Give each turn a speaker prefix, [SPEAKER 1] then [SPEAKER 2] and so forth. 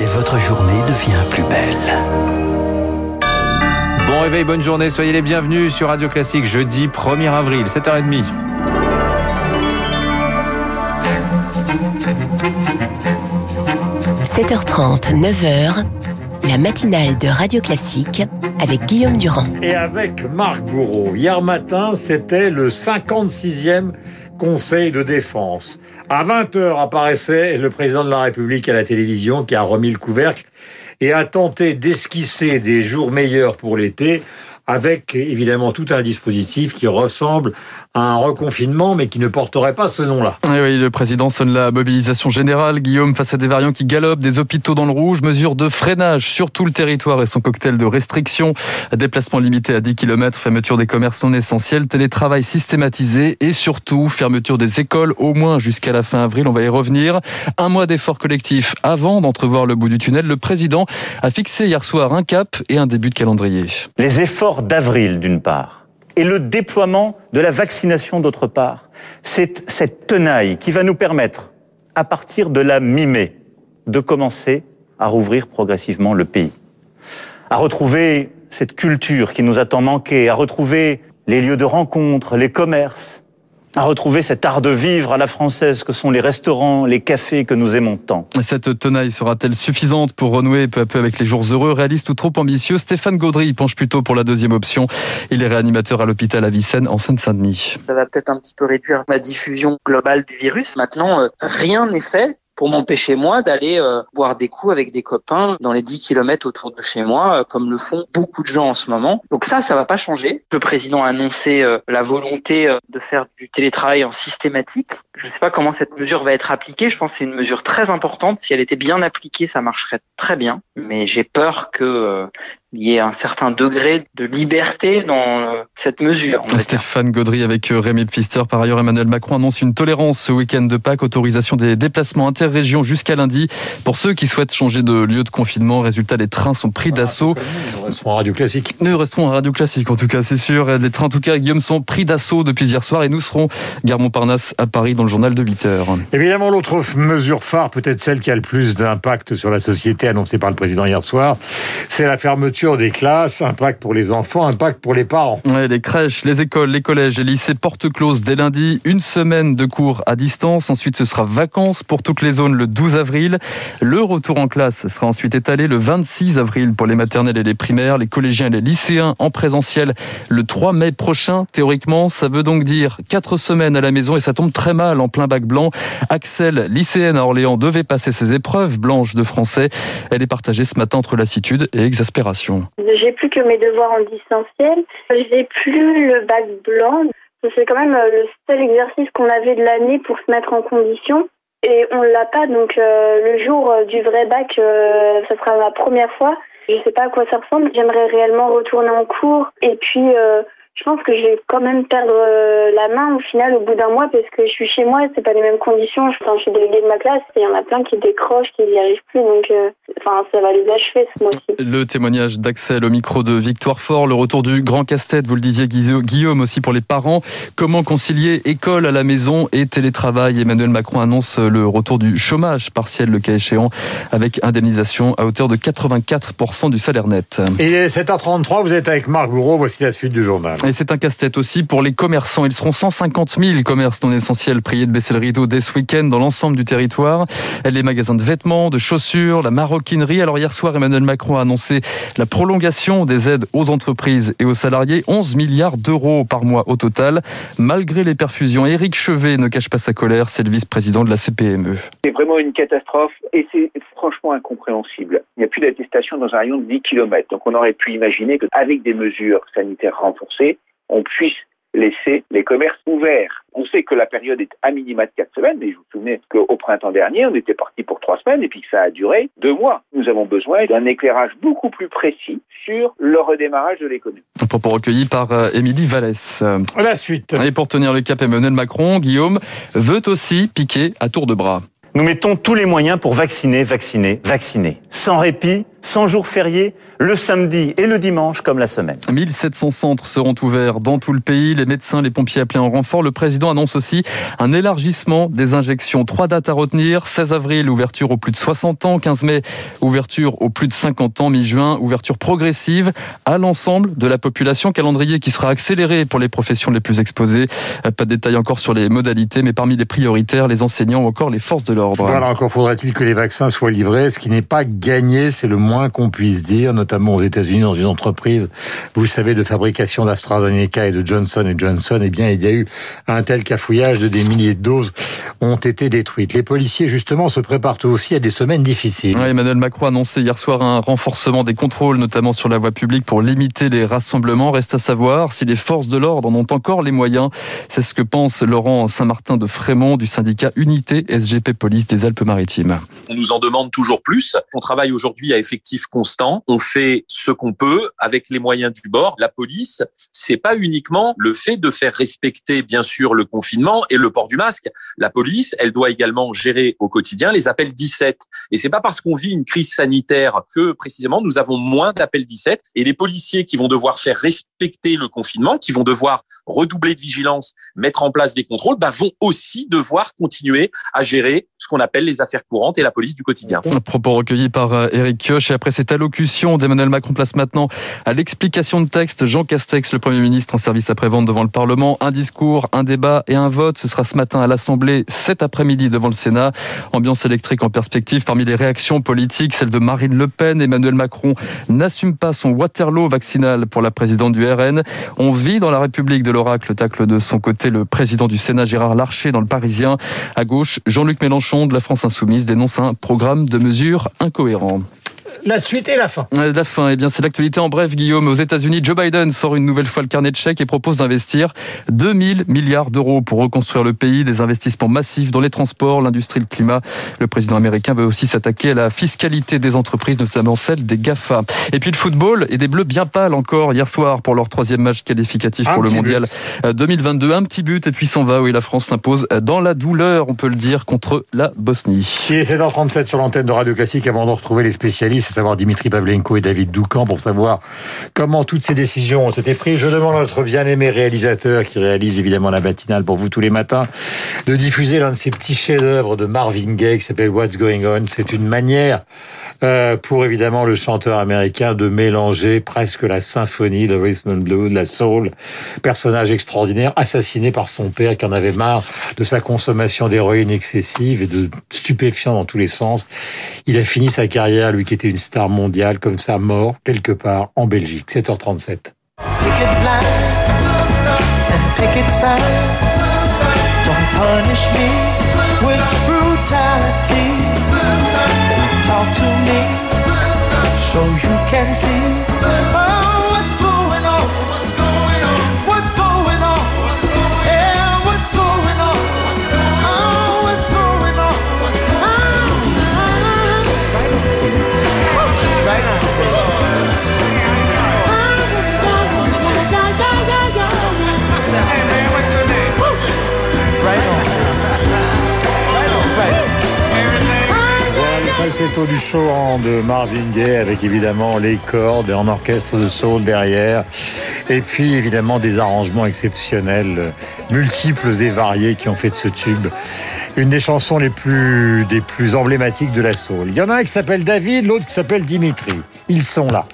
[SPEAKER 1] et votre journée devient plus belle.
[SPEAKER 2] Bon réveil, bonne journée, soyez les bienvenus sur Radio Classique jeudi 1er avril, 7h30.
[SPEAKER 3] – 7h30, 9h, la matinale de Radio Classique avec Guillaume Durand.
[SPEAKER 4] Et avec Marc Bourreau. Hier matin, c'était le 56e Conseil de défense. À 20h apparaissait le président de la République à la télévision qui a remis le couvercle et a tenté d'esquisser des jours meilleurs pour l'été avec évidemment tout un dispositif qui ressemble à un reconfinement, mais qui ne porterait pas ce nom-là.
[SPEAKER 5] Eh oui, le président sonne la mobilisation générale. Guillaume, face à des variants qui galopent, des hôpitaux dans le rouge, mesure de freinage sur tout le territoire et son cocktail de restrictions, déplacement limité à 10 km, fermeture des commerces non essentiels, télétravail systématisé et surtout fermeture des écoles au moins jusqu'à la fin avril. On va y revenir. Un mois d'efforts collectifs avant d'entrevoir le bout du tunnel. Le président a fixé hier soir un cap et un début de calendrier.
[SPEAKER 6] Les efforts d'avril d'une part et le déploiement de la vaccination d'autre part. C'est cette tenaille qui va nous permettre, à partir de la mi-mai, de commencer à rouvrir progressivement le pays, à retrouver cette culture qui nous a tant manqué, à retrouver les lieux de rencontre, les commerces, à retrouver cet art de vivre à la française que sont les restaurants, les cafés que nous aimons tant.
[SPEAKER 5] Cette tenaille sera-t-elle suffisante pour renouer peu à peu avec les jours heureux, réaliste ou trop ambitieux? Stéphane Gaudry penche plutôt pour la deuxième option. Il est réanimateur à l'hôpital Avicenne en Seine-Saint-Denis.
[SPEAKER 7] Ça va peut-être un petit peu réduire la diffusion globale du virus. Maintenant, euh, rien n'est fait pour m'empêcher moi d'aller euh, boire des coups avec des copains dans les 10 km autour de chez moi, euh, comme le font beaucoup de gens en ce moment. Donc ça, ça va pas changer. Le président a annoncé euh, la volonté de faire du télétravail en systématique. Je ne sais pas comment cette mesure va être appliquée. Je pense que c'est une mesure très importante. Si elle était bien appliquée, ça marcherait très bien. Mais j'ai peur que il y ait un certain degré de liberté dans euh, cette mesure.
[SPEAKER 5] Stéphane Gaudry avec euh, Rémi Pfister. Par ailleurs, Emmanuel Macron annonce une tolérance ce week-end de Pâques, autorisation des déplacements interrégions jusqu'à lundi pour ceux qui souhaitent changer de lieu de confinement. Résultat, les trains sont pris d'assaut.
[SPEAKER 4] Nous resterons en radio classique.
[SPEAKER 5] Nous resterons en radio classique, en tout cas, c'est sûr. Les trains, en tout cas, Guillaume, sont pris d'assaut depuis hier soir et nous serons gare Montparnasse à Paris dans le journal de 8 heures.
[SPEAKER 4] Évidemment, l'autre mesure phare, peut-être celle qui a le plus d'impact sur la société annoncée par le président hier soir, c'est la fermeture des classes impact pour les enfants, impact pour les parents.
[SPEAKER 5] les crèches, les écoles, les collèges, les lycées porte close dès lundi. Une semaine de cours à distance. Ensuite, ce sera vacances pour toutes les zones le 12 avril. Le retour en classe sera ensuite étalé le 26 avril pour les maternelles et les primaires, les collégiens et les lycéens en présentiel le 3 mai prochain. Théoriquement, ça veut donc dire quatre semaines à la maison et ça tombe très mal en plein bac blanc. Axel, lycéenne à Orléans, devait passer ses épreuves blanches de français. Elle est partagée ce matin entre lassitude et exaspération.
[SPEAKER 8] J'ai plus que mes devoirs en distanciel. J'ai plus le bac blanc. C'est quand même euh, le seul exercice qu'on avait de l'année pour se mettre en condition. Et on l'a pas, donc euh, le jour euh, du vrai bac, ça sera la première fois. Je sais pas à quoi ça ressemble. J'aimerais réellement retourner en cours et puis je pense que je vais quand même perdre euh, la main au final au bout d'un mois parce que je suis chez moi, c'est pas les mêmes conditions. je suis déléguée de ma classe et il y en a plein qui décrochent, qui n'y arrivent plus, donc euh, enfin ça va les achever ce mois-ci.
[SPEAKER 5] Le témoignage d'Axel au micro de Victoire Fort, le retour du grand casse-tête, vous le disiez Guillaume aussi pour les parents. Comment concilier école à la maison et télétravail? Emmanuel Macron annonce le retour du chômage partiel le cas échéant avec indemnisation à hauteur de 84% du salaire net.
[SPEAKER 4] Il est 7h33, vous êtes avec Marc Bourreau, voici la suite du journal.
[SPEAKER 5] Et c'est un casse-tête aussi pour les commerçants. Ils seront 150 000 commerces non essentiels priés de baisser le rideau dès ce week-end dans l'ensemble du territoire. Les magasins de vêtements, de chaussures, la maroquinerie. Alors hier soir, Emmanuel Macron a annoncé la prolongation des aides aux entreprises et aux salariés. 11 milliards d'euros par mois au total. Malgré les perfusions, Éric Chevet ne cache pas sa colère. C'est le vice-président de la CPME.
[SPEAKER 9] C'est vraiment une catastrophe et c'est franchement incompréhensible. Il n'y a plus d'attestation dans un rayon de 10 km. Donc on aurait pu imaginer qu'avec des mesures sanitaires renforcées, on puisse laisser les commerces ouverts. On sait que la période est à minima de quatre semaines, mais je vous souviens qu'au printemps dernier, on était parti pour trois semaines et puis que ça a duré deux mois. Nous avons besoin d'un éclairage beaucoup plus précis sur le redémarrage de l'économie.
[SPEAKER 5] Propos recueilli par euh, Émilie Vallès.
[SPEAKER 4] La suite.
[SPEAKER 5] Et pour tenir le cap, Emmanuel Macron, Guillaume veut aussi piquer à tour de bras.
[SPEAKER 6] Nous mettons tous les moyens pour vacciner, vacciner, vacciner. Sans répit, sans jour férié, le samedi et le dimanche comme la semaine.
[SPEAKER 5] 1700 centres seront ouverts dans tout le pays. Les médecins, les pompiers appelés en renfort. Le président annonce aussi un élargissement des injections. Trois dates à retenir. 16 avril, ouverture aux plus de 60 ans. 15 mai, ouverture aux plus de 50 ans. Mi-juin, ouverture progressive à l'ensemble de la population. Calendrier qui sera accéléré pour les professions les plus exposées. Pas de détails encore sur les modalités, mais parmi les prioritaires, les enseignants ou encore les forces de l'ordre.
[SPEAKER 4] Voilà, encore faudra-t-il que les vaccins soient livrés, ce qui n'est pas gagné, c'est le moins qu'on puisse dire, notamment aux États-Unis, dans une entreprise, vous savez, de fabrication d'AstraZeneca et de Johnson Johnson. Eh bien, il y a eu un tel cafouillage de des milliers de doses ont été détruites. Les policiers, justement, se préparent aussi à des semaines difficiles.
[SPEAKER 5] Emmanuel Macron a annoncé hier soir un renforcement des contrôles, notamment sur la voie publique, pour limiter les rassemblements. Reste à savoir si les forces de l'ordre en ont encore les moyens. C'est ce que pense Laurent Saint-Martin de Frémont du syndicat Unité SGP Police des Alpes-Maritimes.
[SPEAKER 10] On nous en demande toujours plus. On travaille aujourd'hui à constant. On fait ce qu'on peut avec les moyens du bord. La police, c'est pas uniquement le fait de faire respecter, bien sûr, le confinement et le port du masque. La police, elle doit également gérer au quotidien les appels 17. Et c'est pas parce qu'on vit une crise sanitaire que précisément nous avons moins d'appels 17. Et les policiers qui vont devoir faire respecter le confinement, qui vont devoir redoubler de vigilance, mettre en place des contrôles, bah, vont aussi devoir continuer à gérer ce qu'on appelle les affaires courantes et la police du quotidien.
[SPEAKER 5] Propos recueilli par Eric euh, Kioch et après cette allocution d'Emmanuel Macron place maintenant à l'explication de texte Jean Castex, le Premier ministre en service après-vente devant le Parlement. Un discours, un débat et un vote. Ce sera ce matin à l'Assemblée, cet après-midi devant le Sénat. Ambiance électrique en perspective parmi les réactions politiques, celle de Marine Le Pen. Emmanuel Macron n'assume pas son Waterloo vaccinal pour la présidente du On vit dans la République de l'oracle, tacle de son côté le président du Sénat Gérard Larcher dans le Parisien. À gauche, Jean-Luc Mélenchon de la France Insoumise dénonce un programme de mesures incohérent
[SPEAKER 4] la suite et la fin.
[SPEAKER 5] La fin, eh bien, c'est l'actualité en bref, Guillaume. Aux États-Unis, Joe Biden sort une nouvelle fois le carnet de chèques et propose d'investir 2000 milliards d'euros pour reconstruire le pays, des investissements massifs dans les transports, l'industrie, le climat. Le président américain veut aussi s'attaquer à la fiscalité des entreprises, notamment celle des GAFA. Et puis le football et des Bleus bien pâles encore hier soir pour leur troisième match qualificatif pour le mondial 2022. Euh, Un petit but et puis s'en va. Oui, la France s'impose dans la douleur, on peut le dire, contre la Bosnie.
[SPEAKER 4] Il est 7h37 sur l'antenne de Radio Classique avant de retrouver les spécialistes à savoir Dimitri Pavlenko et David Doucan, pour savoir comment toutes ces décisions ont été prises. Je demande à notre bien-aimé réalisateur, qui réalise évidemment la matinale pour vous tous les matins, de diffuser l'un de ces petits chefs-d'œuvre de Marvin Gaye qui s'appelle What's Going On. C'est une manière euh, pour évidemment le chanteur américain de mélanger presque la symphonie, le rhythm and blues, la soul. Personnage extraordinaire, assassiné par son père qui en avait marre de sa consommation d'héroïne excessive et de stupéfiants dans tous les sens. Il a fini sa carrière, lui qui était une star mondiale, comme ça, mort quelque part en Belgique. 7h37.
[SPEAKER 11] talk to me so you can see.
[SPEAKER 4] Falsetto du chant de Marvin Gaye avec évidemment les cordes et un orchestre de soul derrière. Et puis évidemment des arrangements exceptionnels, multiples et variés qui ont fait de ce tube une des chansons les plus, des plus emblématiques de la soul. Il y en a un qui s'appelle David, l'autre qui s'appelle Dimitri. Ils sont là.